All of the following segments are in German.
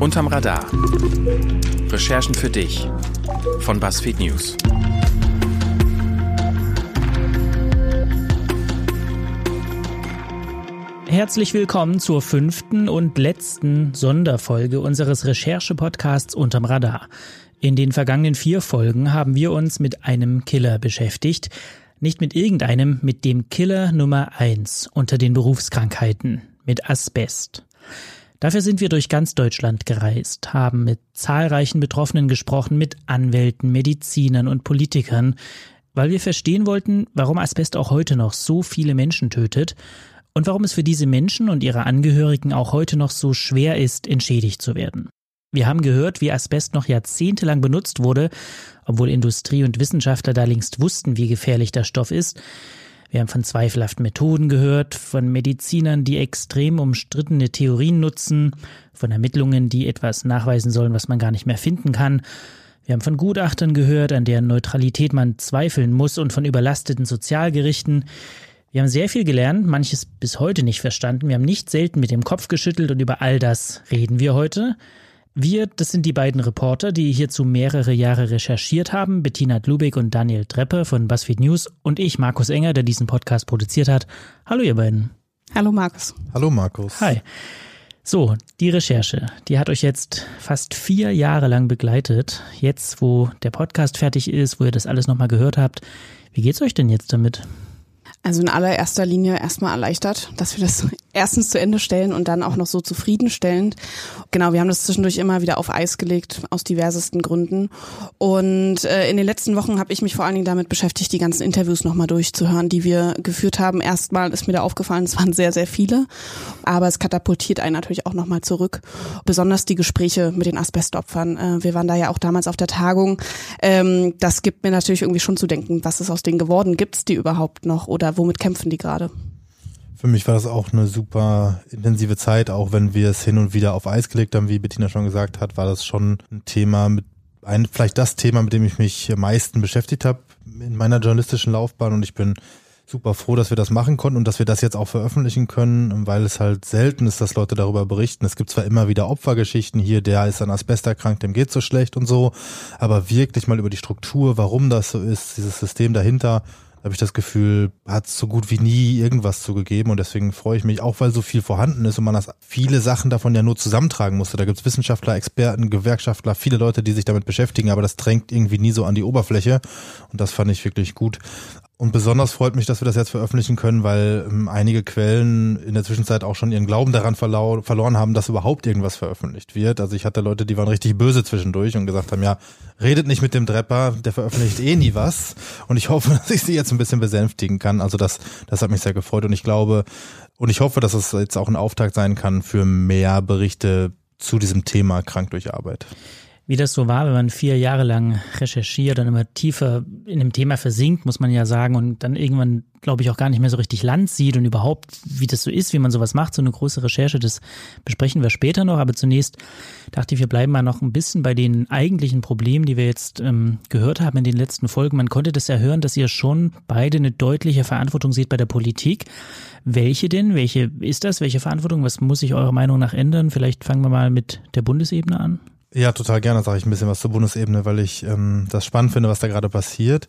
Unterm Radar. Recherchen für dich von BuzzFeed News. Herzlich willkommen zur fünften und letzten Sonderfolge unseres Recherche-Podcasts Unterm Radar. In den vergangenen vier Folgen haben wir uns mit einem Killer beschäftigt. Nicht mit irgendeinem, mit dem Killer Nummer eins unter den Berufskrankheiten, mit Asbest. Dafür sind wir durch ganz Deutschland gereist, haben mit zahlreichen Betroffenen gesprochen, mit Anwälten, Medizinern und Politikern, weil wir verstehen wollten, warum Asbest auch heute noch so viele Menschen tötet und warum es für diese Menschen und ihre Angehörigen auch heute noch so schwer ist, entschädigt zu werden. Wir haben gehört, wie Asbest noch jahrzehntelang benutzt wurde, obwohl Industrie und Wissenschaftler da längst wussten, wie gefährlich der Stoff ist. Wir haben von zweifelhaften Methoden gehört, von Medizinern, die extrem umstrittene Theorien nutzen, von Ermittlungen, die etwas nachweisen sollen, was man gar nicht mehr finden kann. Wir haben von Gutachtern gehört, an deren Neutralität man zweifeln muss und von überlasteten Sozialgerichten. Wir haben sehr viel gelernt, manches bis heute nicht verstanden. Wir haben nicht selten mit dem Kopf geschüttelt und über all das reden wir heute. Wir, das sind die beiden Reporter, die hierzu mehrere Jahre recherchiert haben, Bettina Dlubig und Daniel Treppe von BuzzFeed News und ich, Markus Enger, der diesen Podcast produziert hat. Hallo ihr beiden. Hallo Markus. Hallo Markus. Hi. So, die Recherche, die hat euch jetzt fast vier Jahre lang begleitet. Jetzt, wo der Podcast fertig ist, wo ihr das alles nochmal gehört habt, wie geht's euch denn jetzt damit? Also in allererster Linie erstmal erleichtert, dass wir das erstens zu Ende stellen und dann auch noch so zufriedenstellend. Genau, wir haben das zwischendurch immer wieder auf Eis gelegt, aus diversesten Gründen. Und äh, in den letzten Wochen habe ich mich vor allen Dingen damit beschäftigt, die ganzen Interviews nochmal durchzuhören, die wir geführt haben. Erstmal ist mir da aufgefallen, es waren sehr, sehr viele, aber es katapultiert einen natürlich auch nochmal zurück. Besonders die Gespräche mit den Asbestopfern. Äh, wir waren da ja auch damals auf der Tagung. Ähm, das gibt mir natürlich irgendwie schon zu denken, was ist aus denen geworden? Gibt es die überhaupt noch oder womit kämpfen die gerade? Für mich war das auch eine super intensive Zeit, auch wenn wir es hin und wieder auf Eis gelegt haben, wie Bettina schon gesagt hat, war das schon ein Thema mit ein, vielleicht das Thema, mit dem ich mich am meisten beschäftigt habe in meiner journalistischen Laufbahn und ich bin super froh, dass wir das machen konnten und dass wir das jetzt auch veröffentlichen können, weil es halt selten ist, dass Leute darüber berichten. Es gibt zwar immer wieder Opfergeschichten hier, der ist an Asbest erkrankt, dem geht so schlecht und so, aber wirklich mal über die Struktur, warum das so ist, dieses System dahinter, habe ich das Gefühl, hat so gut wie nie irgendwas zugegeben und deswegen freue ich mich, auch weil so viel vorhanden ist und man das viele Sachen davon ja nur zusammentragen musste. Da gibt's Wissenschaftler, Experten, Gewerkschaftler, viele Leute, die sich damit beschäftigen, aber das drängt irgendwie nie so an die Oberfläche und das fand ich wirklich gut. Und besonders freut mich, dass wir das jetzt veröffentlichen können, weil ähm, einige Quellen in der Zwischenzeit auch schon ihren Glauben daran verloren haben, dass überhaupt irgendwas veröffentlicht wird. Also ich hatte Leute, die waren richtig böse zwischendurch und gesagt haben, ja, redet nicht mit dem Drepper, der veröffentlicht eh nie was. Und ich hoffe, dass ich sie jetzt ein bisschen besänftigen kann. Also das, das hat mich sehr gefreut und ich glaube, und ich hoffe, dass es jetzt auch ein Auftakt sein kann für mehr Berichte zu diesem Thema krank durch Arbeit wie das so war, wenn man vier Jahre lang recherchiert und immer tiefer in dem Thema versinkt, muss man ja sagen, und dann irgendwann, glaube ich, auch gar nicht mehr so richtig Land sieht und überhaupt, wie das so ist, wie man sowas macht, so eine große Recherche, das besprechen wir später noch. Aber zunächst dachte ich, wir bleiben mal noch ein bisschen bei den eigentlichen Problemen, die wir jetzt ähm, gehört haben in den letzten Folgen. Man konnte das ja hören, dass ihr schon beide eine deutliche Verantwortung seht bei der Politik. Welche denn? Welche ist das? Welche Verantwortung? Was muss sich eurer Meinung nach ändern? Vielleicht fangen wir mal mit der Bundesebene an. Ja, total gerne sage ich ein bisschen was zur Bundesebene, weil ich ähm, das spannend finde, was da gerade passiert.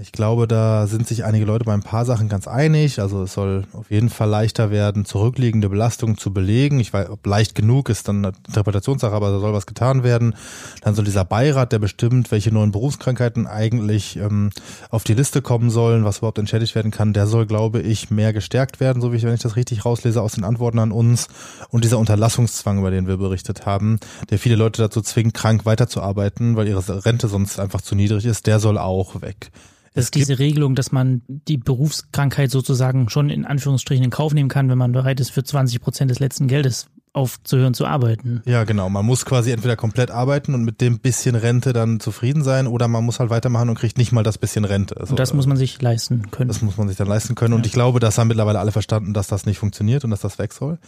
Ich glaube, da sind sich einige Leute bei ein paar Sachen ganz einig. Also es soll auf jeden Fall leichter werden, zurückliegende Belastungen zu belegen. Ich weiß, ob leicht genug ist, dann eine Interpretationssache, aber da soll was getan werden. Dann soll dieser Beirat, der bestimmt, welche neuen Berufskrankheiten eigentlich ähm, auf die Liste kommen sollen, was überhaupt entschädigt werden kann, der soll, glaube ich, mehr gestärkt werden, so wie ich, wenn ich das richtig rauslese aus den Antworten an uns. Und dieser Unterlassungszwang, über den wir berichtet haben, der viele Leute dazu zwingt, krank weiterzuarbeiten, weil ihre Rente sonst einfach zu niedrig ist, der soll auch weg. Das ist diese Regelung, dass man die Berufskrankheit sozusagen schon in Anführungsstrichen in Kauf nehmen kann, wenn man bereit ist, für 20 Prozent des letzten Geldes aufzuhören zu arbeiten. Ja, genau. Man muss quasi entweder komplett arbeiten und mit dem bisschen Rente dann zufrieden sein oder man muss halt weitermachen und kriegt nicht mal das bisschen Rente. Also, und das muss man sich leisten können. Das muss man sich dann leisten können. Ja. Und ich glaube, das haben mittlerweile alle verstanden, dass das nicht funktioniert und dass das weg soll.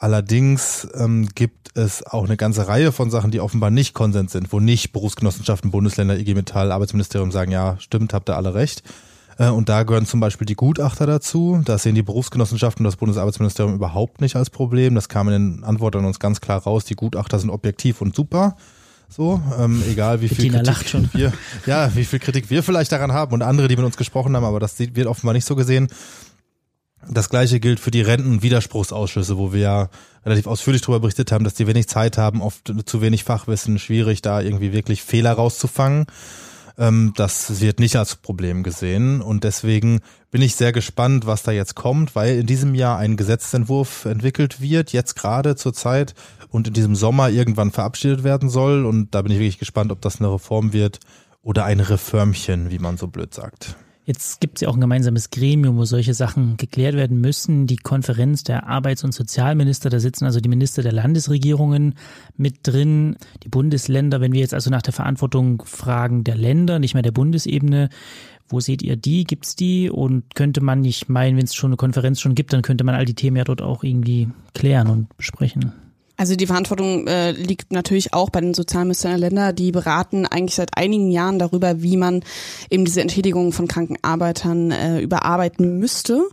Allerdings ähm, gibt es auch eine ganze Reihe von Sachen, die offenbar nicht Konsens sind, wo nicht Berufsgenossenschaften, Bundesländer, IG Metall, Arbeitsministerium sagen, ja, stimmt, habt ihr alle recht. Äh, und da gehören zum Beispiel die Gutachter dazu. Das sehen die Berufsgenossenschaften und das Bundesarbeitsministerium überhaupt nicht als Problem. Das kam in den Antworten an uns ganz klar raus. Die Gutachter sind objektiv und super. So, ähm, egal wie viel Bettina Kritik wir, ja, wie viel Kritik wir vielleicht daran haben und andere, die mit uns gesprochen haben, aber das wird offenbar nicht so gesehen. Das gleiche gilt für die Renten- und Widerspruchsausschüsse, wo wir ja relativ ausführlich darüber berichtet haben, dass die wenig Zeit haben, oft zu wenig Fachwissen, schwierig da irgendwie wirklich Fehler rauszufangen. Ähm, das wird nicht als Problem gesehen und deswegen bin ich sehr gespannt, was da jetzt kommt, weil in diesem Jahr ein Gesetzentwurf entwickelt wird, jetzt gerade zur Zeit und in diesem Sommer irgendwann verabschiedet werden soll und da bin ich wirklich gespannt, ob das eine Reform wird oder ein Reformchen, wie man so blöd sagt. Jetzt gibt es ja auch ein gemeinsames Gremium, wo solche Sachen geklärt werden müssen. Die Konferenz der Arbeits- und Sozialminister, da sitzen also die Minister der Landesregierungen mit drin, die Bundesländer. Wenn wir jetzt also nach der Verantwortung fragen der Länder, nicht mehr der Bundesebene, wo seht ihr die? Gibt's die? Und könnte man nicht meinen, wenn es schon eine Konferenz schon gibt, dann könnte man all die Themen ja dort auch irgendwie klären und besprechen. Also die Verantwortung äh, liegt natürlich auch bei den Sozialministern der Länder. Die beraten eigentlich seit einigen Jahren darüber, wie man eben diese Entschädigungen von kranken Arbeitern äh, überarbeiten müsste.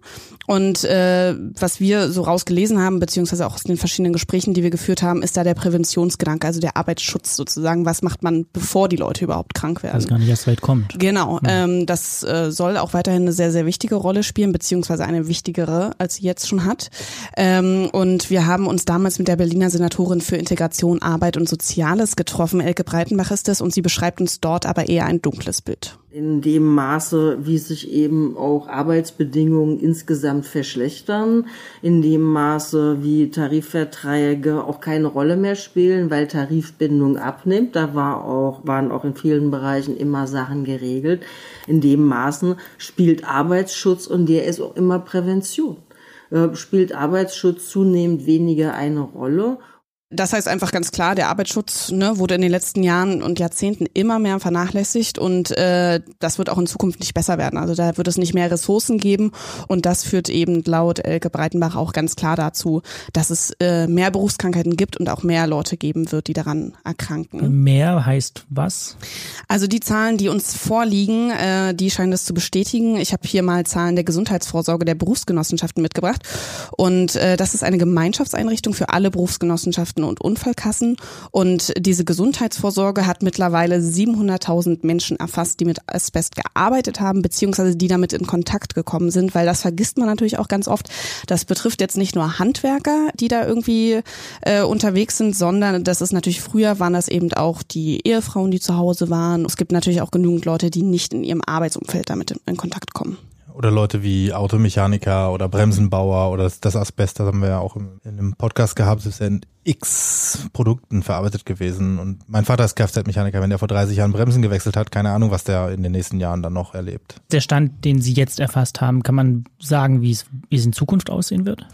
Und äh, was wir so rausgelesen haben, beziehungsweise auch aus den verschiedenen Gesprächen, die wir geführt haben, ist da der Präventionsgedanke, also der Arbeitsschutz sozusagen. Was macht man, bevor die Leute überhaupt krank werden? Dass gar nicht erst weit kommt. Genau, ähm, das äh, soll auch weiterhin eine sehr, sehr wichtige Rolle spielen, beziehungsweise eine wichtigere, als sie jetzt schon hat. Ähm, und wir haben uns damals mit der Berliner Senatorin für Integration, Arbeit und Soziales getroffen. Elke Breitenbach ist es und sie beschreibt uns dort aber eher ein dunkles Bild. In dem Maße, wie sich eben auch Arbeitsbedingungen insgesamt verschlechtern, in dem Maße, wie Tarifverträge auch keine Rolle mehr spielen, weil Tarifbindung abnimmt. Da war auch, waren auch in vielen Bereichen immer Sachen geregelt. In dem Maßen spielt Arbeitsschutz und der ist auch immer Prävention. Äh, Spielt Arbeitsschutz zunehmend weniger eine Rolle. Das heißt einfach ganz klar, der Arbeitsschutz ne, wurde in den letzten Jahren und Jahrzehnten immer mehr vernachlässigt und äh, das wird auch in Zukunft nicht besser werden. Also da wird es nicht mehr Ressourcen geben und das führt eben laut Elke Breitenbach auch ganz klar dazu, dass es äh, mehr Berufskrankheiten gibt und auch mehr Leute geben wird, die daran erkranken. Mehr heißt was? Also die Zahlen, die uns vorliegen, äh, die scheinen das zu bestätigen. Ich habe hier mal Zahlen der Gesundheitsvorsorge der Berufsgenossenschaften mitgebracht. Und äh, das ist eine Gemeinschaftseinrichtung für alle Berufsgenossenschaften und Unfallkassen. Und diese Gesundheitsvorsorge hat mittlerweile 700.000 Menschen erfasst, die mit Asbest gearbeitet haben, beziehungsweise die damit in Kontakt gekommen sind, weil das vergisst man natürlich auch ganz oft. Das betrifft jetzt nicht nur Handwerker, die da irgendwie äh, unterwegs sind, sondern das ist natürlich früher waren das eben auch die Ehefrauen, die zu Hause waren. Es gibt natürlich auch genügend Leute, die nicht in ihrem Arbeitsumfeld damit in Kontakt kommen. Oder Leute wie Automechaniker oder Bremsenbauer oder das, Asbest, das haben wir ja auch in einem Podcast gehabt, das ist in x Produkten verarbeitet gewesen. Und mein Vater ist Kfz-Mechaniker, wenn der vor 30 Jahren Bremsen gewechselt hat, keine Ahnung, was der in den nächsten Jahren dann noch erlebt. Der Stand, den Sie jetzt erfasst haben, kann man sagen, wie es, wie es in Zukunft aussehen wird?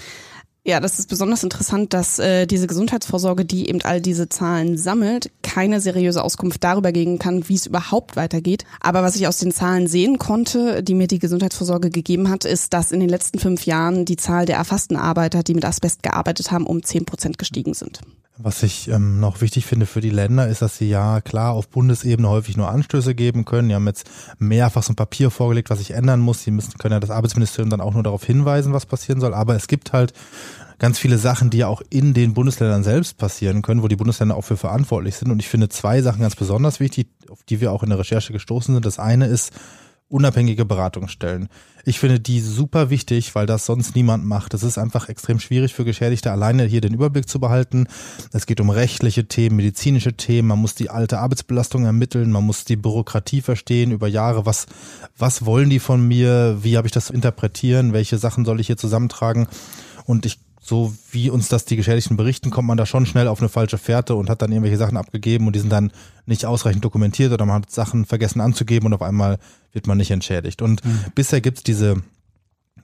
Ja, das ist besonders interessant, dass äh, diese Gesundheitsvorsorge, die eben all diese Zahlen sammelt, keine seriöse Auskunft darüber geben kann, wie es überhaupt weitergeht. Aber was ich aus den Zahlen sehen konnte, die mir die Gesundheitsvorsorge gegeben hat, ist, dass in den letzten fünf Jahren die Zahl der erfassten Arbeiter, die mit Asbest gearbeitet haben, um zehn Prozent gestiegen sind. Was ich ähm, noch wichtig finde für die Länder, ist, dass sie ja klar auf Bundesebene häufig nur Anstöße geben können. Die haben jetzt mehrfach so ein Papier vorgelegt, was sich ändern muss. Sie müssen, können ja das Arbeitsministerium dann auch nur darauf hinweisen, was passieren soll. Aber es gibt halt ganz viele Sachen, die ja auch in den Bundesländern selbst passieren können, wo die Bundesländer auch für verantwortlich sind. Und ich finde zwei Sachen ganz besonders wichtig, auf die wir auch in der Recherche gestoßen sind. Das eine ist unabhängige Beratungsstellen. Ich finde die super wichtig, weil das sonst niemand macht. Es ist einfach extrem schwierig für Geschädigte, alleine hier den Überblick zu behalten. Es geht um rechtliche Themen, medizinische Themen. Man muss die alte Arbeitsbelastung ermitteln. Man muss die Bürokratie verstehen über Jahre. Was, was wollen die von mir? Wie habe ich das zu interpretieren? Welche Sachen soll ich hier zusammentragen? Und ich so wie uns das die Geschädigten berichten, kommt man da schon schnell auf eine falsche Fährte und hat dann irgendwelche Sachen abgegeben und die sind dann nicht ausreichend dokumentiert oder man hat Sachen vergessen anzugeben und auf einmal wird man nicht entschädigt. Und mhm. bisher gibt's diese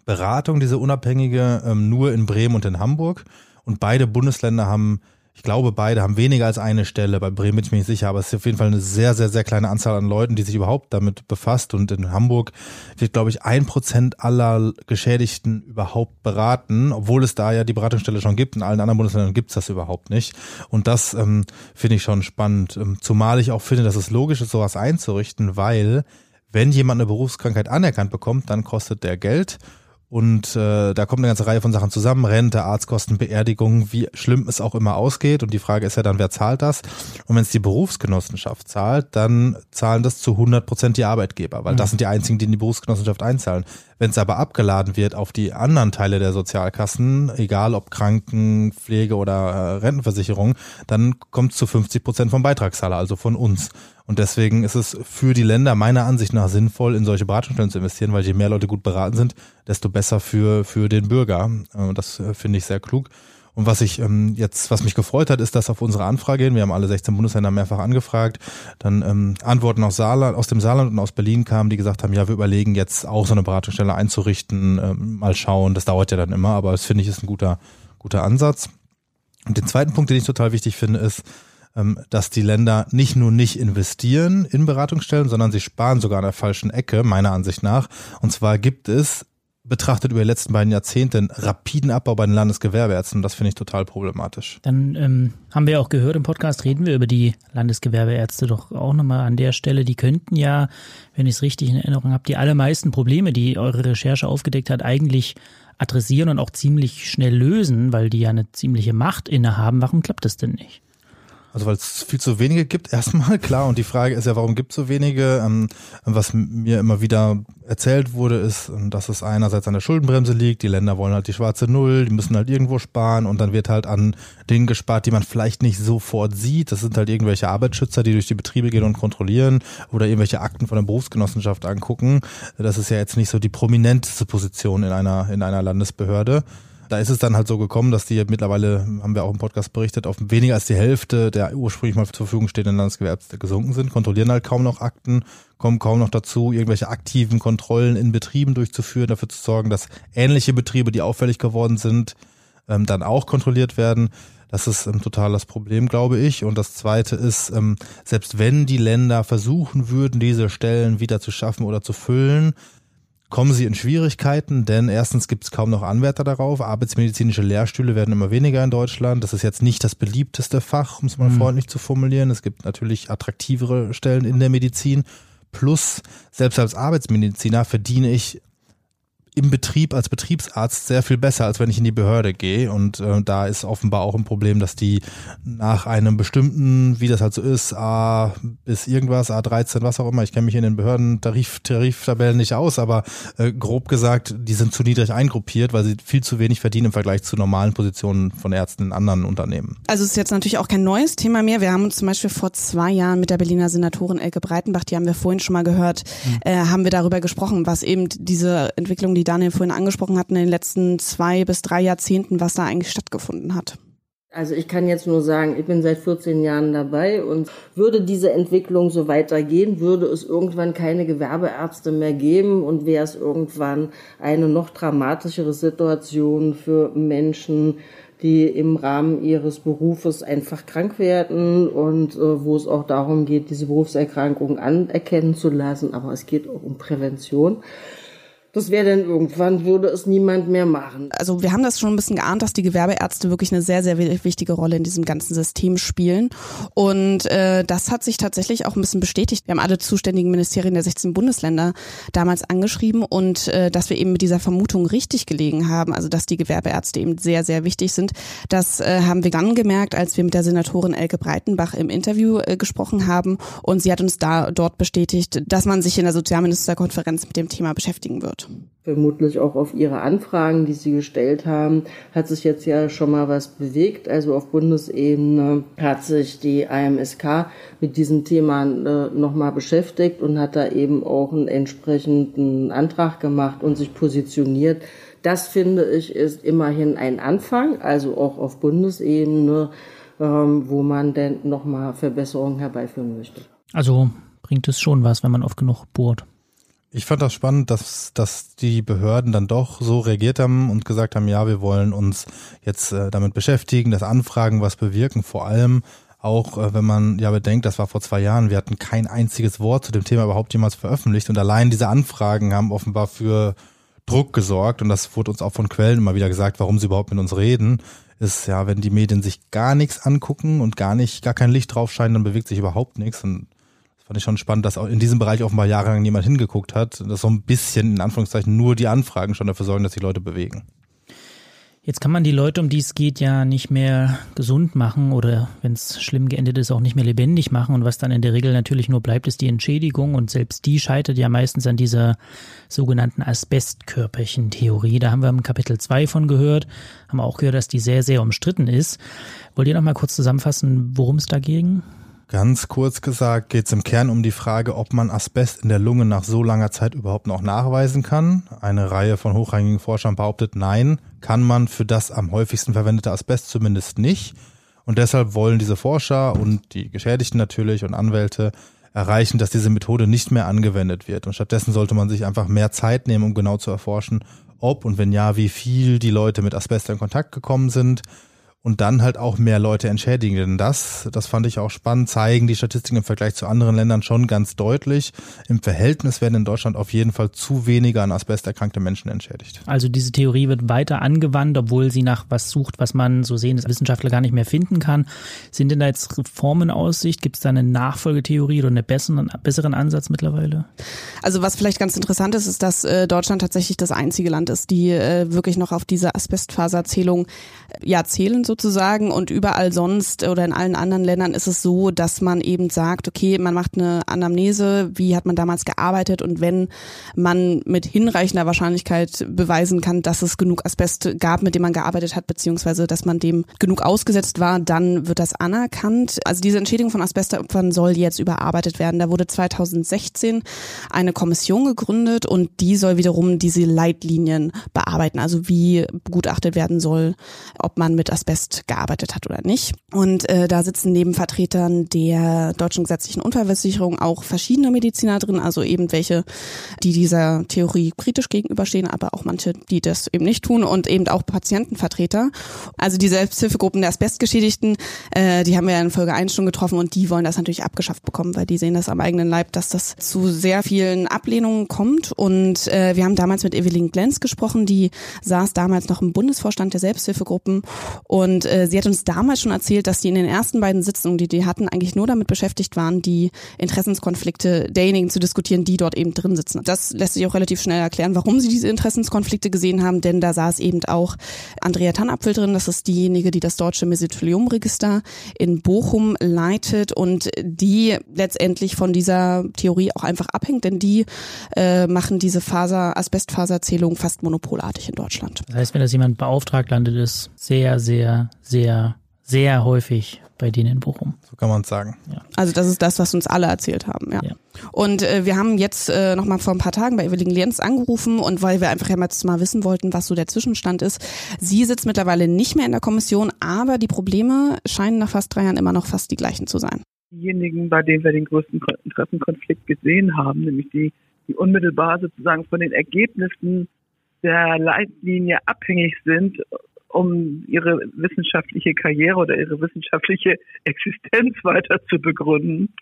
Beratung, diese unabhängige, ähm, nur in Bremen und in Hamburg. Und beide Bundesländer haben, ich glaube, beide haben weniger als eine Stelle. Bei Bremen bin ich mir nicht sicher, aber es ist auf jeden Fall eine sehr, sehr, sehr kleine Anzahl an Leuten, die sich überhaupt damit befasst. Und in Hamburg wird, glaube ich, ein Prozent aller Geschädigten überhaupt beraten, obwohl es da ja die Beratungsstelle schon gibt. In allen anderen Bundesländern gibt's das überhaupt nicht. Und das ähm, finde ich schon spannend. Ähm, zumal ich auch finde, dass es logisch ist, sowas einzurichten, weil wenn jemand eine Berufskrankheit anerkannt bekommt, dann kostet der Geld und äh, da kommt eine ganze Reihe von Sachen zusammen, Rente, Arztkosten, Beerdigung, wie schlimm es auch immer ausgeht. Und die Frage ist ja dann, wer zahlt das? Und wenn es die Berufsgenossenschaft zahlt, dann zahlen das zu 100 Prozent die Arbeitgeber, weil mhm. das sind die einzigen, die in die Berufsgenossenschaft einzahlen. Wenn es aber abgeladen wird auf die anderen Teile der Sozialkassen, egal ob Kranken, Pflege oder äh, Rentenversicherung, dann kommt es zu 50 Prozent vom Beitragszahler, also von uns. Und deswegen ist es für die Länder meiner Ansicht nach sinnvoll, in solche Beratungsstellen zu investieren, weil je mehr Leute gut beraten sind, desto besser für, für den Bürger. Äh, das äh, finde ich sehr klug. Und was ich ähm, jetzt, was mich gefreut hat, ist, dass auf unsere Anfrage hin, wir haben alle 16 Bundesländer mehrfach angefragt, dann ähm, Antworten aus, Saarland, aus dem Saarland und aus Berlin kamen, die gesagt haben, ja, wir überlegen jetzt auch so eine Beratungsstelle einzurichten, ähm, mal schauen, das dauert ja dann immer, aber das finde ich ist ein guter, guter Ansatz. Und den zweiten Punkt, den ich total wichtig finde, ist, dass die Länder nicht nur nicht investieren in Beratungsstellen, sondern sie sparen sogar an der falschen Ecke, meiner Ansicht nach. Und zwar gibt es betrachtet über die letzten beiden Jahrzehnte einen rapiden Abbau bei den Landesgewerbeärzten. Das finde ich total problematisch. Dann ähm, haben wir auch gehört, im Podcast reden wir über die Landesgewerbeärzte doch auch nochmal an der Stelle. Die könnten ja, wenn ich es richtig in Erinnerung habe, die allermeisten Probleme, die eure Recherche aufgedeckt hat, eigentlich adressieren und auch ziemlich schnell lösen, weil die ja eine ziemliche Macht innehaben. Warum klappt das denn nicht? Also weil es viel zu wenige gibt, erstmal klar. Und die Frage ist ja, warum gibt es so wenige? Ähm, was mir immer wieder erzählt wurde, ist, ähm, dass es einerseits an der Schuldenbremse liegt. Die Länder wollen halt die schwarze Null, die müssen halt irgendwo sparen und dann wird halt an Dingen gespart, die man vielleicht nicht sofort sieht. Das sind halt irgendwelche Arbeitsschützer, die durch die Betriebe gehen und kontrollieren oder irgendwelche Akten von der Berufsgenossenschaft angucken. Das ist ja jetzt nicht so die prominenteste Position in einer, in einer Landesbehörde. Da ist es dann halt so gekommen, dass die mittlerweile, haben wir auch im Podcast berichtet, auf weniger als die Hälfte der ursprünglich mal zur Verfügung stehenden Landesgewerbste gesunken sind, kontrollieren halt kaum noch Akten, kommen kaum noch dazu, irgendwelche aktiven Kontrollen in Betrieben durchzuführen, dafür zu sorgen, dass ähnliche Betriebe, die auffällig geworden sind, ähm, dann auch kontrolliert werden. Das ist ähm, total das Problem, glaube ich. Und das Zweite ist, ähm, selbst wenn die Länder versuchen würden, diese Stellen wieder zu schaffen oder zu füllen, kommen sie in Schwierigkeiten, denn erstens gibt es kaum noch Anwärter darauf. Arbeitsmedizinische Lehrstühle werden immer weniger in Deutschland. Das ist jetzt nicht das beliebteste Fach, um es mal mhm. freundlich zu formulieren. Es gibt natürlich attraktivere Stellen in der Medizin. Plus, selbst als Arbeitsmediziner verdiene ich im Betrieb als Betriebsarzt sehr viel besser, als wenn ich in die Behörde gehe. Und äh, da ist offenbar auch ein Problem, dass die nach einem bestimmten, wie das halt so ist, A bis irgendwas, A13, was auch immer, ich kenne mich in den Behörden Tarif, Tariftabellen nicht aus, aber äh, grob gesagt, die sind zu niedrig eingruppiert, weil sie viel zu wenig verdienen im Vergleich zu normalen Positionen von Ärzten in anderen Unternehmen. Also es ist jetzt natürlich auch kein neues Thema mehr. Wir haben uns zum Beispiel vor zwei Jahren mit der Berliner Senatorin Elke Breitenbach, die haben wir vorhin schon mal gehört, mhm. äh, haben wir darüber gesprochen, was eben diese Entwicklung, die Daniel vorhin angesprochen hat, in den letzten zwei bis drei Jahrzehnten, was da eigentlich stattgefunden hat. Also ich kann jetzt nur sagen, ich bin seit 14 Jahren dabei und würde diese Entwicklung so weitergehen, würde es irgendwann keine Gewerbeärzte mehr geben und wäre es irgendwann eine noch dramatischere Situation für Menschen, die im Rahmen ihres Berufes einfach krank werden und äh, wo es auch darum geht, diese Berufserkrankung anerkennen zu lassen. Aber es geht auch um Prävention. Das wäre dann irgendwann, würde es niemand mehr machen. Also wir haben das schon ein bisschen geahnt, dass die Gewerbeärzte wirklich eine sehr, sehr wichtige Rolle in diesem ganzen System spielen. Und äh, das hat sich tatsächlich auch ein bisschen bestätigt. Wir haben alle zuständigen Ministerien der 16 Bundesländer damals angeschrieben und äh, dass wir eben mit dieser Vermutung richtig gelegen haben, also dass die Gewerbeärzte eben sehr, sehr wichtig sind. Das äh, haben wir dann gemerkt, als wir mit der Senatorin Elke Breitenbach im Interview äh, gesprochen haben. Und sie hat uns da dort bestätigt, dass man sich in der Sozialministerkonferenz mit dem Thema beschäftigen wird. Vermutlich auch auf Ihre Anfragen, die Sie gestellt haben, hat sich jetzt ja schon mal was bewegt. Also auf Bundesebene hat sich die AMSK mit diesem Thema äh, nochmal beschäftigt und hat da eben auch einen entsprechenden Antrag gemacht und sich positioniert. Das finde ich ist immerhin ein Anfang, also auch auf Bundesebene, ähm, wo man denn nochmal Verbesserungen herbeiführen möchte. Also bringt es schon was, wenn man oft genug bohrt. Ich fand das spannend, dass, dass die Behörden dann doch so reagiert haben und gesagt haben, ja, wir wollen uns jetzt äh, damit beschäftigen, das Anfragen was bewirken, vor allem auch äh, wenn man ja bedenkt, das war vor zwei Jahren, wir hatten kein einziges Wort zu dem Thema überhaupt jemals veröffentlicht. Und allein diese Anfragen haben offenbar für Druck gesorgt. Und das wurde uns auch von Quellen immer wieder gesagt, warum sie überhaupt mit uns reden, ist ja, wenn die Medien sich gar nichts angucken und gar nicht, gar kein Licht drauf scheinen, dann bewegt sich überhaupt nichts. Und fand ich schon spannend, dass auch in diesem Bereich offenbar jahrelang niemand hingeguckt hat, dass so ein bisschen in Anführungszeichen nur die Anfragen schon dafür sorgen, dass die Leute bewegen. Jetzt kann man die Leute, um die es geht, ja nicht mehr gesund machen oder, wenn es schlimm geendet ist, auch nicht mehr lebendig machen. Und was dann in der Regel natürlich nur bleibt, ist die Entschädigung. Und selbst die scheitert ja meistens an dieser sogenannten Asbestkörperchen-Theorie. Da haben wir im Kapitel 2 von gehört, haben auch gehört, dass die sehr, sehr umstritten ist. Wollt ihr noch mal kurz zusammenfassen, worum es dagegen Ganz kurz gesagt geht es im Kern um die Frage, ob man Asbest in der Lunge nach so langer Zeit überhaupt noch nachweisen kann. Eine Reihe von hochrangigen Forschern behauptet, nein, kann man für das am häufigsten verwendete Asbest zumindest nicht. Und deshalb wollen diese Forscher und die Geschädigten natürlich und Anwälte erreichen, dass diese Methode nicht mehr angewendet wird. Und stattdessen sollte man sich einfach mehr Zeit nehmen, um genau zu erforschen, ob und wenn ja, wie viel die Leute mit Asbest in Kontakt gekommen sind und dann halt auch mehr Leute entschädigen. Denn das, das fand ich auch spannend, zeigen die Statistiken im Vergleich zu anderen Ländern schon ganz deutlich. Im Verhältnis werden in Deutschland auf jeden Fall zu wenige an Asbest erkrankte Menschen entschädigt. Also diese Theorie wird weiter angewandt, obwohl sie nach was sucht, was man so sehen, dass Wissenschaftler gar nicht mehr finden kann. Sind denn da jetzt Reformen in Aussicht? Gibt es da eine Nachfolgetheorie oder einen besseren, besseren Ansatz mittlerweile? Also was vielleicht ganz interessant ist, ist, dass äh, Deutschland tatsächlich das einzige Land ist, die äh, wirklich noch auf diese Asbestfaserzählung äh, ja zählen sozusagen und überall sonst oder in allen anderen Ländern ist es so, dass man eben sagt, okay, man macht eine Anamnese, wie hat man damals gearbeitet und wenn man mit hinreichender Wahrscheinlichkeit beweisen kann, dass es genug Asbest gab, mit dem man gearbeitet hat, beziehungsweise dass man dem genug ausgesetzt war, dann wird das anerkannt. Also diese Entschädigung von Asbestopfern soll jetzt überarbeitet werden. Da wurde 2016 eine Kommission gegründet und die soll wiederum diese Leitlinien bearbeiten, also wie begutachtet werden soll, ob man mit Asbest Gearbeitet hat oder nicht. Und äh, da sitzen neben Vertretern der deutschen gesetzlichen Unfallversicherung auch verschiedene Mediziner drin, also eben welche, die dieser Theorie kritisch gegenüberstehen, aber auch manche, die das eben nicht tun und eben auch Patientenvertreter. Also die Selbsthilfegruppen der Asbestgeschädigten, äh, die haben wir in Folge 1 schon getroffen und die wollen das natürlich abgeschafft bekommen, weil die sehen das am eigenen Leib, dass das zu sehr vielen Ablehnungen kommt. Und äh, wir haben damals mit Evelyn Glenz gesprochen, die saß damals noch im Bundesvorstand der Selbsthilfegruppen und und äh, sie hat uns damals schon erzählt, dass die in den ersten beiden Sitzungen, die die hatten, eigentlich nur damit beschäftigt waren, die Interessenskonflikte derjenigen zu diskutieren, die dort eben drin sitzen. Das lässt sich auch relativ schnell erklären, warum sie diese Interessenskonflikte gesehen haben, denn da saß eben auch Andrea Tannapfel drin, das ist diejenige, die das deutsche Mesothelium-Register in Bochum leitet und die letztendlich von dieser Theorie auch einfach abhängt, denn die äh, machen diese Faser, Asbestfaserzählung fast monopolartig in Deutschland. Das heißt, wenn das jemand beauftragt, landet es sehr, sehr sehr, sehr, häufig bei denen in Bochum. So kann man es sagen. Ja. Also das ist das, was uns alle erzählt haben, ja. ja. Und äh, wir haben jetzt äh, noch mal vor ein paar Tagen bei Evelyn Lenz angerufen und weil wir einfach jetzt mal wissen wollten, was so der Zwischenstand ist. Sie sitzt mittlerweile nicht mehr in der Kommission, aber die Probleme scheinen nach fast drei Jahren immer noch fast die gleichen zu sein. Diejenigen, bei denen wir den größten Interessenkonflikt gesehen haben, nämlich die, die unmittelbar sozusagen von den Ergebnissen der Leitlinie abhängig sind um ihre wissenschaftliche Karriere oder ihre wissenschaftliche Existenz weiter zu begründen,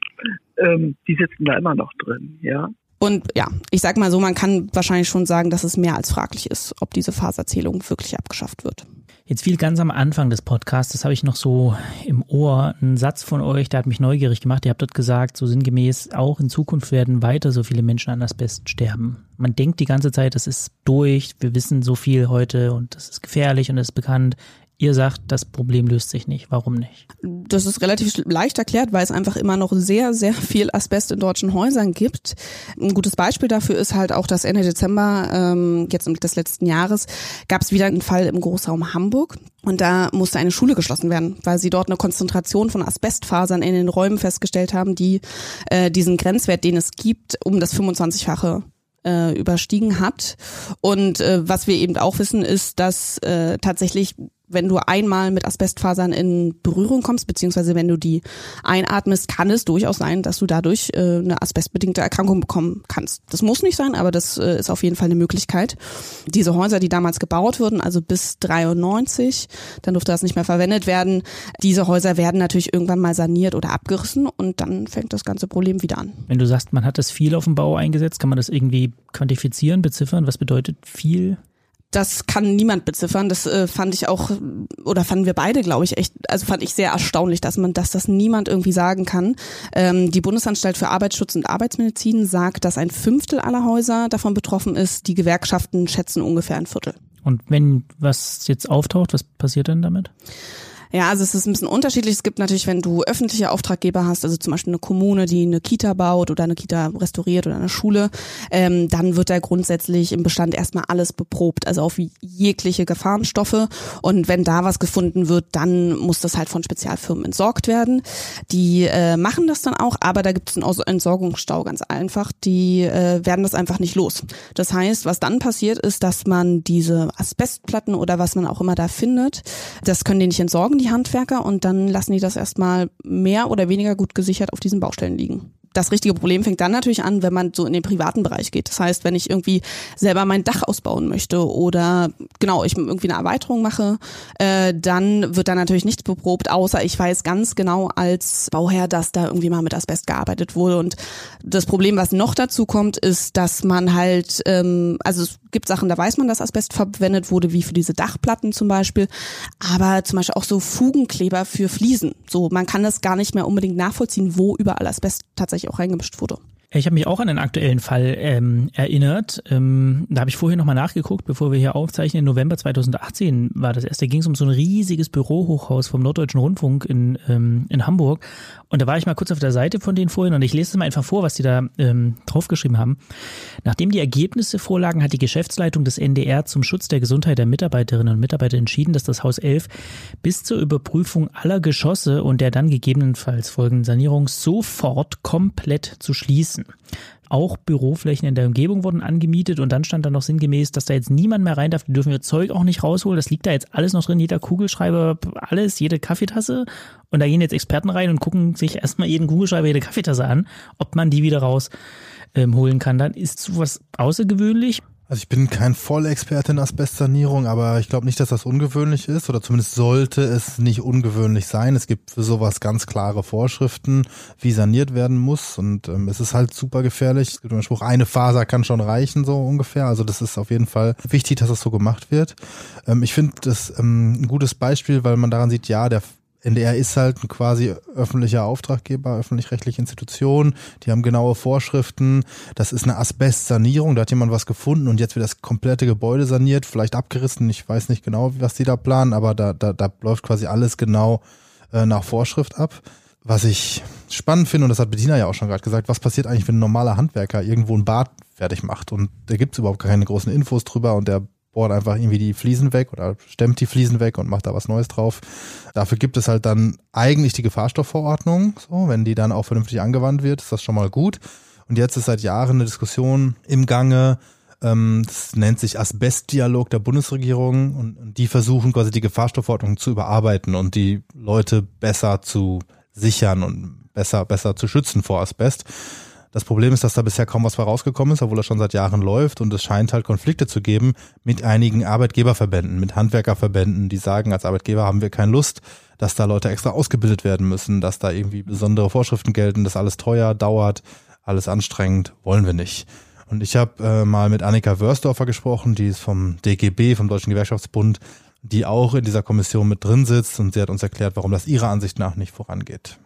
ähm, die sitzen da immer noch drin, ja. Und ja, ich sag mal so, man kann wahrscheinlich schon sagen, dass es mehr als fraglich ist, ob diese Faserzählung wirklich abgeschafft wird. Jetzt fiel ganz am Anfang des Podcasts, das habe ich noch so im Ohr, ein Satz von euch, der hat mich neugierig gemacht. Ihr habt dort gesagt, so sinngemäß, auch in Zukunft werden weiter so viele Menschen an Asbest sterben. Man denkt die ganze Zeit, das ist durch, wir wissen so viel heute und das ist gefährlich und das ist bekannt. Ihr sagt, das Problem löst sich nicht. Warum nicht? Das ist relativ leicht erklärt, weil es einfach immer noch sehr, sehr viel Asbest in deutschen Häusern gibt. Ein gutes Beispiel dafür ist halt auch, dass Ende Dezember, ähm, jetzt des letzten Jahres, gab es wieder einen Fall im Großraum Hamburg. Und da musste eine Schule geschlossen werden, weil sie dort eine Konzentration von Asbestfasern in den Räumen festgestellt haben, die äh, diesen Grenzwert, den es gibt, um das 25-fache äh, überstiegen hat. Und äh, was wir eben auch wissen, ist, dass äh, tatsächlich wenn du einmal mit Asbestfasern in Berührung kommst, beziehungsweise wenn du die einatmest, kann es durchaus sein, dass du dadurch äh, eine asbestbedingte Erkrankung bekommen kannst. Das muss nicht sein, aber das äh, ist auf jeden Fall eine Möglichkeit. Diese Häuser, die damals gebaut wurden, also bis 93, dann durfte das nicht mehr verwendet werden. Diese Häuser werden natürlich irgendwann mal saniert oder abgerissen und dann fängt das ganze Problem wieder an. Wenn du sagst, man hat das viel auf dem Bau eingesetzt, kann man das irgendwie quantifizieren, beziffern? Was bedeutet viel? Das kann niemand beziffern. Das äh, fand ich auch, oder fanden wir beide, glaube ich, echt, also fand ich sehr erstaunlich, dass man, dass das niemand irgendwie sagen kann. Ähm, die Bundesanstalt für Arbeitsschutz und Arbeitsmedizin sagt, dass ein Fünftel aller Häuser davon betroffen ist. Die Gewerkschaften schätzen ungefähr ein Viertel. Und wenn was jetzt auftaucht, was passiert denn damit? Ja, also es ist ein bisschen unterschiedlich. Es gibt natürlich, wenn du öffentliche Auftraggeber hast, also zum Beispiel eine Kommune, die eine Kita baut oder eine Kita restauriert oder eine Schule, ähm, dann wird da grundsätzlich im Bestand erstmal alles beprobt, also auf jegliche Gefahrenstoffe. Und wenn da was gefunden wird, dann muss das halt von Spezialfirmen entsorgt werden. Die äh, machen das dann auch, aber da gibt es einen Entsorgungsstau ganz einfach. Die äh, werden das einfach nicht los. Das heißt, was dann passiert ist, dass man diese Asbestplatten oder was man auch immer da findet, das können die nicht entsorgen die Handwerker und dann lassen die das erstmal mehr oder weniger gut gesichert auf diesen Baustellen liegen das richtige Problem fängt dann natürlich an, wenn man so in den privaten Bereich geht. Das heißt, wenn ich irgendwie selber mein Dach ausbauen möchte oder genau, ich irgendwie eine Erweiterung mache, äh, dann wird da natürlich nichts beprobt, außer ich weiß ganz genau als Bauherr, dass da irgendwie mal mit Asbest gearbeitet wurde. Und das Problem, was noch dazu kommt, ist, dass man halt, ähm, also es gibt Sachen, da weiß man, dass Asbest verwendet wurde, wie für diese Dachplatten zum Beispiel, aber zum Beispiel auch so Fugenkleber für Fliesen. So, man kann das gar nicht mehr unbedingt nachvollziehen, wo überall Asbest tatsächlich auch reingemischt wurde. Ich habe mich auch an einen aktuellen Fall ähm, erinnert. Ähm, da habe ich vorher nochmal nachgeguckt, bevor wir hier aufzeichnen. Im November 2018 war das erste. Da ging es um so ein riesiges Bürohochhaus vom Norddeutschen Rundfunk in, ähm, in Hamburg. Und da war ich mal kurz auf der Seite von denen vorhin und ich lese es mal einfach vor, was die da ähm, draufgeschrieben haben. Nachdem die Ergebnisse vorlagen, hat die Geschäftsleitung des NDR zum Schutz der Gesundheit der Mitarbeiterinnen und Mitarbeiter entschieden, dass das Haus 11 bis zur Überprüfung aller Geschosse und der dann gegebenenfalls folgenden Sanierung sofort komplett zu schließen. Auch Büroflächen in der Umgebung wurden angemietet und dann stand da noch sinngemäß, dass da jetzt niemand mehr rein darf. Die dürfen ihr Zeug auch nicht rausholen. Das liegt da jetzt alles noch drin. Jeder Kugelschreiber, alles, jede Kaffeetasse. Und da gehen jetzt Experten rein und gucken sich erstmal jeden Kugelschreiber, jede Kaffeetasse an, ob man die wieder rausholen ähm, kann. Dann ist sowas außergewöhnlich. Also ich bin kein Vollexperte in Asbestsanierung, aber ich glaube nicht, dass das ungewöhnlich ist oder zumindest sollte es nicht ungewöhnlich sein. Es gibt für sowas ganz klare Vorschriften, wie saniert werden muss und ähm, es ist halt super gefährlich. Es gibt einen Spruch, eine Faser kann schon reichen, so ungefähr. Also das ist auf jeden Fall wichtig, dass das so gemacht wird. Ähm, ich finde das ähm, ein gutes Beispiel, weil man daran sieht, ja, der NDR ist halt ein quasi öffentlicher Auftraggeber, öffentlich-rechtliche Institution. Die haben genaue Vorschriften. Das ist eine Asbestsanierung. Da hat jemand was gefunden und jetzt wird das komplette Gebäude saniert, vielleicht abgerissen. Ich weiß nicht genau, was die da planen, aber da, da, da läuft quasi alles genau äh, nach Vorschrift ab. Was ich spannend finde, und das hat Bettina ja auch schon gerade gesagt, was passiert eigentlich, wenn ein normaler Handwerker irgendwo ein Bad fertig macht und da gibt's überhaupt keine großen Infos drüber und der bohrt einfach irgendwie die Fliesen weg oder stemmt die Fliesen weg und macht da was Neues drauf. Dafür gibt es halt dann eigentlich die Gefahrstoffverordnung. So, wenn die dann auch vernünftig angewandt wird, ist das schon mal gut. Und jetzt ist seit Jahren eine Diskussion im Gange. Ähm, das nennt sich Asbestdialog der Bundesregierung und die versuchen quasi die Gefahrstoffverordnung zu überarbeiten und die Leute besser zu sichern und besser, besser zu schützen vor Asbest. Das Problem ist, dass da bisher kaum was bei rausgekommen ist, obwohl er schon seit Jahren läuft und es scheint halt Konflikte zu geben mit einigen Arbeitgeberverbänden, mit Handwerkerverbänden, die sagen, als Arbeitgeber haben wir keine Lust, dass da Leute extra ausgebildet werden müssen, dass da irgendwie besondere Vorschriften gelten, dass alles teuer, dauert, alles anstrengend, wollen wir nicht. Und ich habe äh, mal mit Annika Wörsdorfer gesprochen, die ist vom DGB, vom Deutschen Gewerkschaftsbund, die auch in dieser Kommission mit drin sitzt und sie hat uns erklärt, warum das ihrer Ansicht nach nicht vorangeht.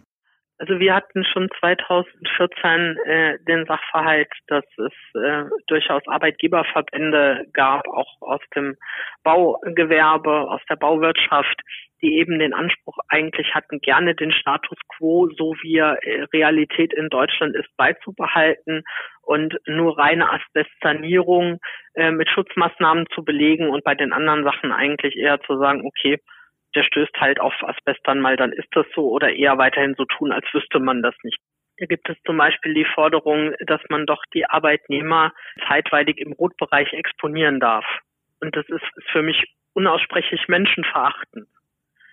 Also wir hatten schon 2014 äh, den Sachverhalt, dass es äh, durchaus Arbeitgeberverbände gab, auch aus dem Baugewerbe, aus der Bauwirtschaft, die eben den Anspruch eigentlich hatten, gerne den Status quo, so wie er äh, Realität in Deutschland ist, beizubehalten und nur reine Asbestsanierung äh, mit Schutzmaßnahmen zu belegen und bei den anderen Sachen eigentlich eher zu sagen, okay, der stößt halt auf Asbest dann mal, dann ist das so oder eher weiterhin so tun, als wüsste man das nicht. Da gibt es zum Beispiel die Forderung, dass man doch die Arbeitnehmer zeitweilig im Rotbereich exponieren darf. Und das ist, ist für mich unaussprechlich menschenverachtend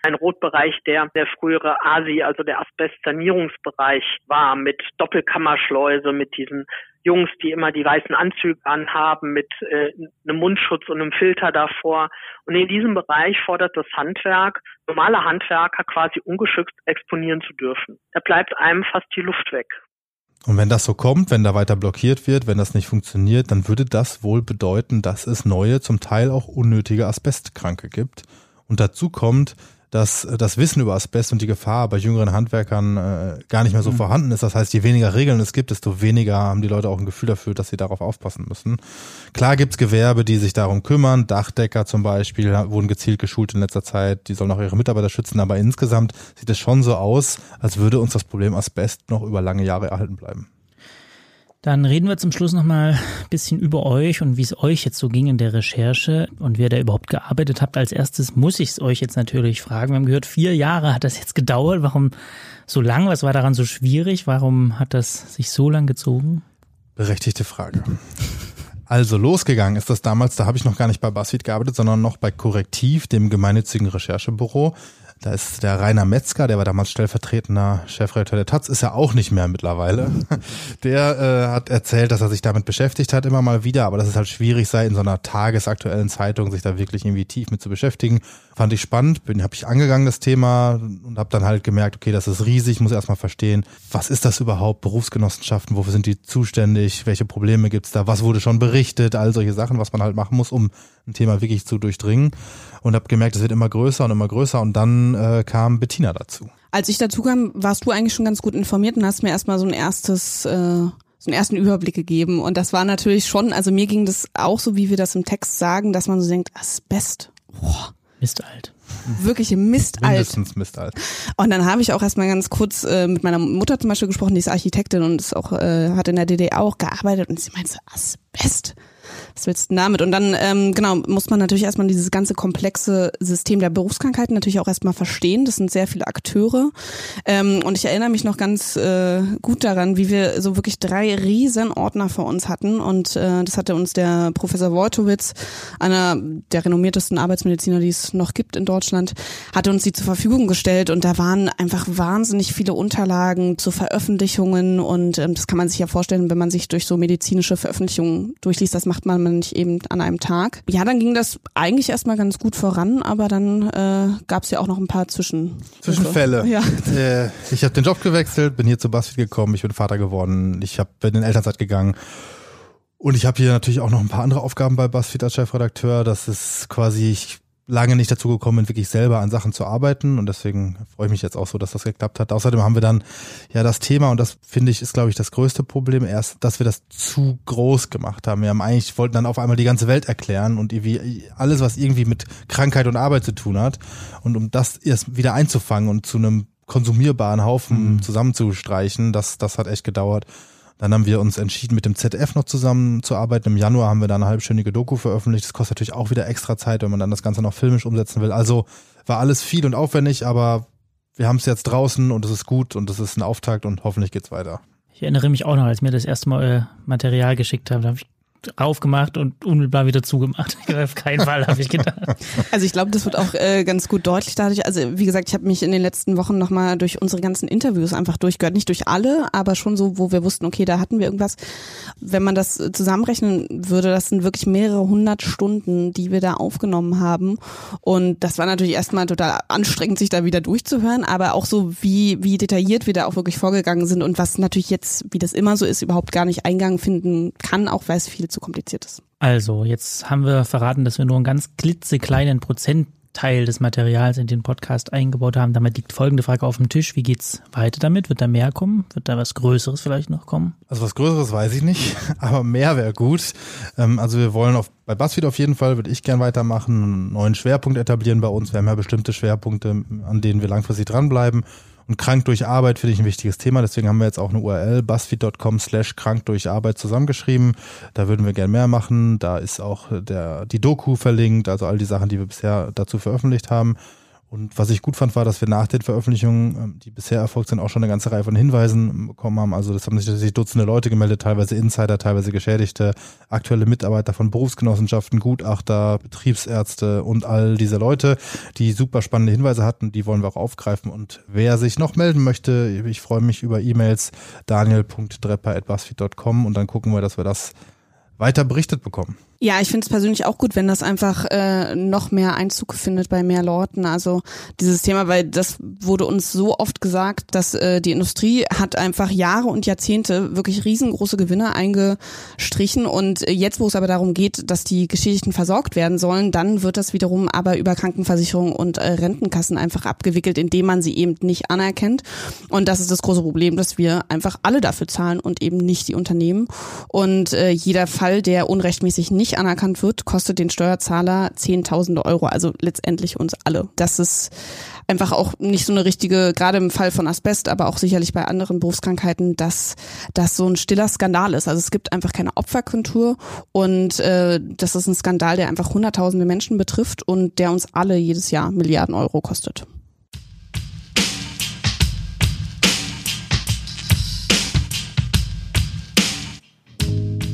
ein Rotbereich, der der frühere ASI, also der Asbestsanierungsbereich war, mit Doppelkammerschleuse, mit diesen Jungs, die immer die weißen Anzüge anhaben, mit äh, einem Mundschutz und einem Filter davor. Und in diesem Bereich fordert das Handwerk, normale Handwerker quasi ungeschützt exponieren zu dürfen. Da bleibt einem fast die Luft weg. Und wenn das so kommt, wenn da weiter blockiert wird, wenn das nicht funktioniert, dann würde das wohl bedeuten, dass es neue, zum Teil auch unnötige Asbestkranke gibt. Und dazu kommt, dass das Wissen über Asbest und die Gefahr bei jüngeren Handwerkern äh, gar nicht mehr so mhm. vorhanden ist. Das heißt, je weniger Regeln es gibt, desto weniger haben die Leute auch ein Gefühl dafür, dass sie darauf aufpassen müssen. Klar gibt's Gewerbe, die sich darum kümmern. Dachdecker zum Beispiel wurden gezielt geschult in letzter Zeit. Die sollen auch ihre Mitarbeiter schützen. Aber insgesamt sieht es schon so aus, als würde uns das Problem Asbest noch über lange Jahre erhalten bleiben. Dann reden wir zum Schluss nochmal ein bisschen über euch und wie es euch jetzt so ging in der Recherche und wer da überhaupt gearbeitet habt. Als erstes muss ich es euch jetzt natürlich fragen. Wir haben gehört, vier Jahre hat das jetzt gedauert. Warum so lang? Was war daran so schwierig? Warum hat das sich so lang gezogen? Berechtigte Frage. Also losgegangen ist das damals, da habe ich noch gar nicht bei BuzzFeed gearbeitet, sondern noch bei Korrektiv, dem gemeinnützigen Recherchebüro. Da ist der Rainer Metzger, der war damals stellvertretender Chefredakteur der Taz, ist ja auch nicht mehr mittlerweile. Der äh, hat erzählt, dass er sich damit beschäftigt hat, immer mal wieder, aber dass es halt schwierig sei, in so einer tagesaktuellen Zeitung sich da wirklich irgendwie tief mit zu beschäftigen. Fand ich spannend, bin, habe ich angegangen das Thema und habe dann halt gemerkt, okay, das ist riesig, muss erstmal verstehen, was ist das überhaupt, Berufsgenossenschaften, wofür sind die zuständig, welche Probleme gibt's da, was wurde schon berichtet, all solche Sachen, was man halt machen muss, um ein Thema wirklich zu durchdringen und habe gemerkt, es wird immer größer und immer größer und dann äh, kam Bettina dazu. Als ich dazu kam, warst du eigentlich schon ganz gut informiert und hast mir erstmal so ein erstes äh, so einen ersten Überblick gegeben und das war natürlich schon, also mir ging das auch so, wie wir das im Text sagen, dass man so denkt, Asbest. Boah. Mistalt. Wirklich Mistalt. Mindestens Mistalt. Und dann habe ich auch erstmal ganz kurz äh, mit meiner Mutter zum Beispiel gesprochen, die ist Architektin und ist auch, äh, hat in der DDR auch gearbeitet und sie meinte, Asbest was willst du damit? Und dann, ähm, genau, muss man natürlich erstmal dieses ganze komplexe System der Berufskrankheiten natürlich auch erstmal verstehen. Das sind sehr viele Akteure. Ähm, und ich erinnere mich noch ganz äh, gut daran, wie wir so wirklich drei riesen Ordner vor uns hatten. Und äh, das hatte uns der Professor Wojtowitz, einer der renommiertesten Arbeitsmediziner, die es noch gibt in Deutschland, hatte uns die zur Verfügung gestellt. Und da waren einfach wahnsinnig viele Unterlagen zu Veröffentlichungen. Und ähm, das kann man sich ja vorstellen, wenn man sich durch so medizinische Veröffentlichungen durchliest. Das macht man nicht eben an einem Tag. Ja, dann ging das eigentlich erstmal ganz gut voran, aber dann äh, gab es ja auch noch ein paar Zwischen Zwischenfälle. Ja. Äh, ich habe den Job gewechselt, bin hier zu BuzzFeed gekommen, ich bin Vater geworden, ich hab, bin in Elternzeit gegangen. Und ich habe hier natürlich auch noch ein paar andere Aufgaben bei BuzzFeed als Chefredakteur. Das ist quasi, ich lange nicht dazu gekommen bin, wirklich selber an Sachen zu arbeiten und deswegen freue ich mich jetzt auch so, dass das geklappt hat. Außerdem haben wir dann ja das Thema und das finde ich ist glaube ich das größte Problem erst, dass wir das zu groß gemacht haben. Wir haben eigentlich wollten dann auf einmal die ganze Welt erklären und irgendwie alles was irgendwie mit Krankheit und Arbeit zu tun hat und um das erst wieder einzufangen und zu einem konsumierbaren Haufen mhm. zusammenzustreichen, das das hat echt gedauert. Dann haben wir uns entschieden, mit dem ZDF noch zusammenzuarbeiten. Im Januar haben wir da eine halbstündige Doku veröffentlicht. Das kostet natürlich auch wieder extra Zeit, wenn man dann das Ganze noch filmisch umsetzen will. Also war alles viel und aufwendig, aber wir haben es jetzt draußen und es ist gut und es ist ein Auftakt und hoffentlich geht's weiter. Ich erinnere mich auch noch, als mir das erste Mal euer Material geschickt haben, da habe ich aufgemacht und unmittelbar wieder zugemacht. Auf keinen Fall, habe ich gedacht. Also ich glaube, das wird auch äh, ganz gut deutlich dadurch. Also wie gesagt, ich habe mich in den letzten Wochen nochmal durch unsere ganzen Interviews einfach durchgehört. Nicht durch alle, aber schon so, wo wir wussten, okay, da hatten wir irgendwas. Wenn man das zusammenrechnen würde, das sind wirklich mehrere hundert Stunden, die wir da aufgenommen haben. Und das war natürlich erstmal total anstrengend, sich da wieder durchzuhören, aber auch so, wie, wie detailliert wir da auch wirklich vorgegangen sind und was natürlich jetzt, wie das immer so ist, überhaupt gar nicht Eingang finden kann, auch weil es viel zu kompliziert ist. Also, jetzt haben wir verraten, dass wir nur einen ganz klitzekleinen Prozentteil des Materials in den Podcast eingebaut haben. Damit liegt folgende Frage auf dem Tisch. Wie geht's weiter damit? Wird da mehr kommen? Wird da was Größeres vielleicht noch kommen? Also was Größeres weiß ich nicht, aber mehr wäre gut. Ähm, also wir wollen auf, bei BuzzFeed auf jeden Fall, würde ich gern weitermachen, einen neuen Schwerpunkt etablieren bei uns. Wir haben ja bestimmte Schwerpunkte, an denen wir langfristig dranbleiben. Und krank durch Arbeit finde ich ein wichtiges Thema. Deswegen haben wir jetzt auch eine URL, buzzfeed.com slash krank durch Arbeit zusammengeschrieben. Da würden wir gerne mehr machen. Da ist auch der, die Doku verlinkt, also all die Sachen, die wir bisher dazu veröffentlicht haben. Und was ich gut fand, war, dass wir nach den Veröffentlichungen, ähm, die bisher erfolgt sind, auch schon eine ganze Reihe von Hinweisen bekommen haben. Also das haben sich Dutzende Leute gemeldet, teilweise Insider, teilweise Geschädigte, aktuelle Mitarbeiter von Berufsgenossenschaften, Gutachter, Betriebsärzte und all diese Leute, die super spannende Hinweise hatten, die wollen wir auch aufgreifen. Und wer sich noch melden möchte, ich freue mich über E-Mails daniel.drepper.buzzfeed.com und dann gucken wir, dass wir das weiter berichtet bekommen. Ja, ich finde es persönlich auch gut, wenn das einfach äh, noch mehr Einzug findet bei mehr Leuten. Also dieses Thema, weil das wurde uns so oft gesagt, dass äh, die Industrie hat einfach Jahre und Jahrzehnte wirklich riesengroße Gewinne eingestrichen und jetzt, wo es aber darum geht, dass die Geschädigten versorgt werden sollen, dann wird das wiederum aber über Krankenversicherung und äh, Rentenkassen einfach abgewickelt, indem man sie eben nicht anerkennt. Und das ist das große Problem, dass wir einfach alle dafür zahlen und eben nicht die Unternehmen. Und äh, jeder Fall, der unrechtmäßig nicht nicht anerkannt wird, kostet den Steuerzahler Zehntausende Euro, also letztendlich uns alle. Das ist einfach auch nicht so eine richtige, gerade im Fall von Asbest, aber auch sicherlich bei anderen Berufskrankheiten, dass das so ein stiller Skandal ist. Also es gibt einfach keine Opferkultur und äh, das ist ein Skandal, der einfach hunderttausende Menschen betrifft und der uns alle jedes Jahr Milliarden Euro kostet.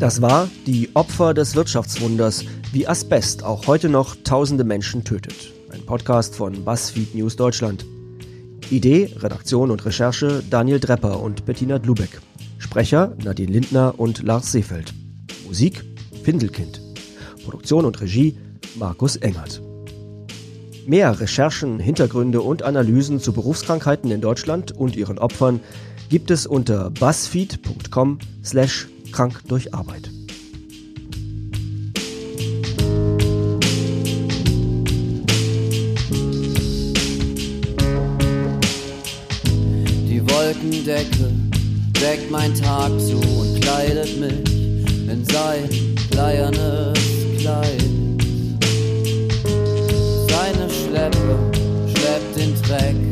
Das war die Opfer des Wirtschaftswunders, wie Asbest auch heute noch tausende Menschen tötet. Ein Podcast von BuzzFeed News Deutschland. Idee, Redaktion und Recherche Daniel Drepper und Bettina Dlubeck. Sprecher Nadine Lindner und Lars Seefeld. Musik Findelkind. Produktion und Regie Markus Engert. Mehr Recherchen, Hintergründe und Analysen zu Berufskrankheiten in Deutschland und ihren Opfern gibt es unter buzzfeed.com slash krank durch Arbeit. Die Wolkendecke deckt mein Tag zu und kleidet mich in sein bleiernes Kleid. Seine Schleppe schleppt den Dreck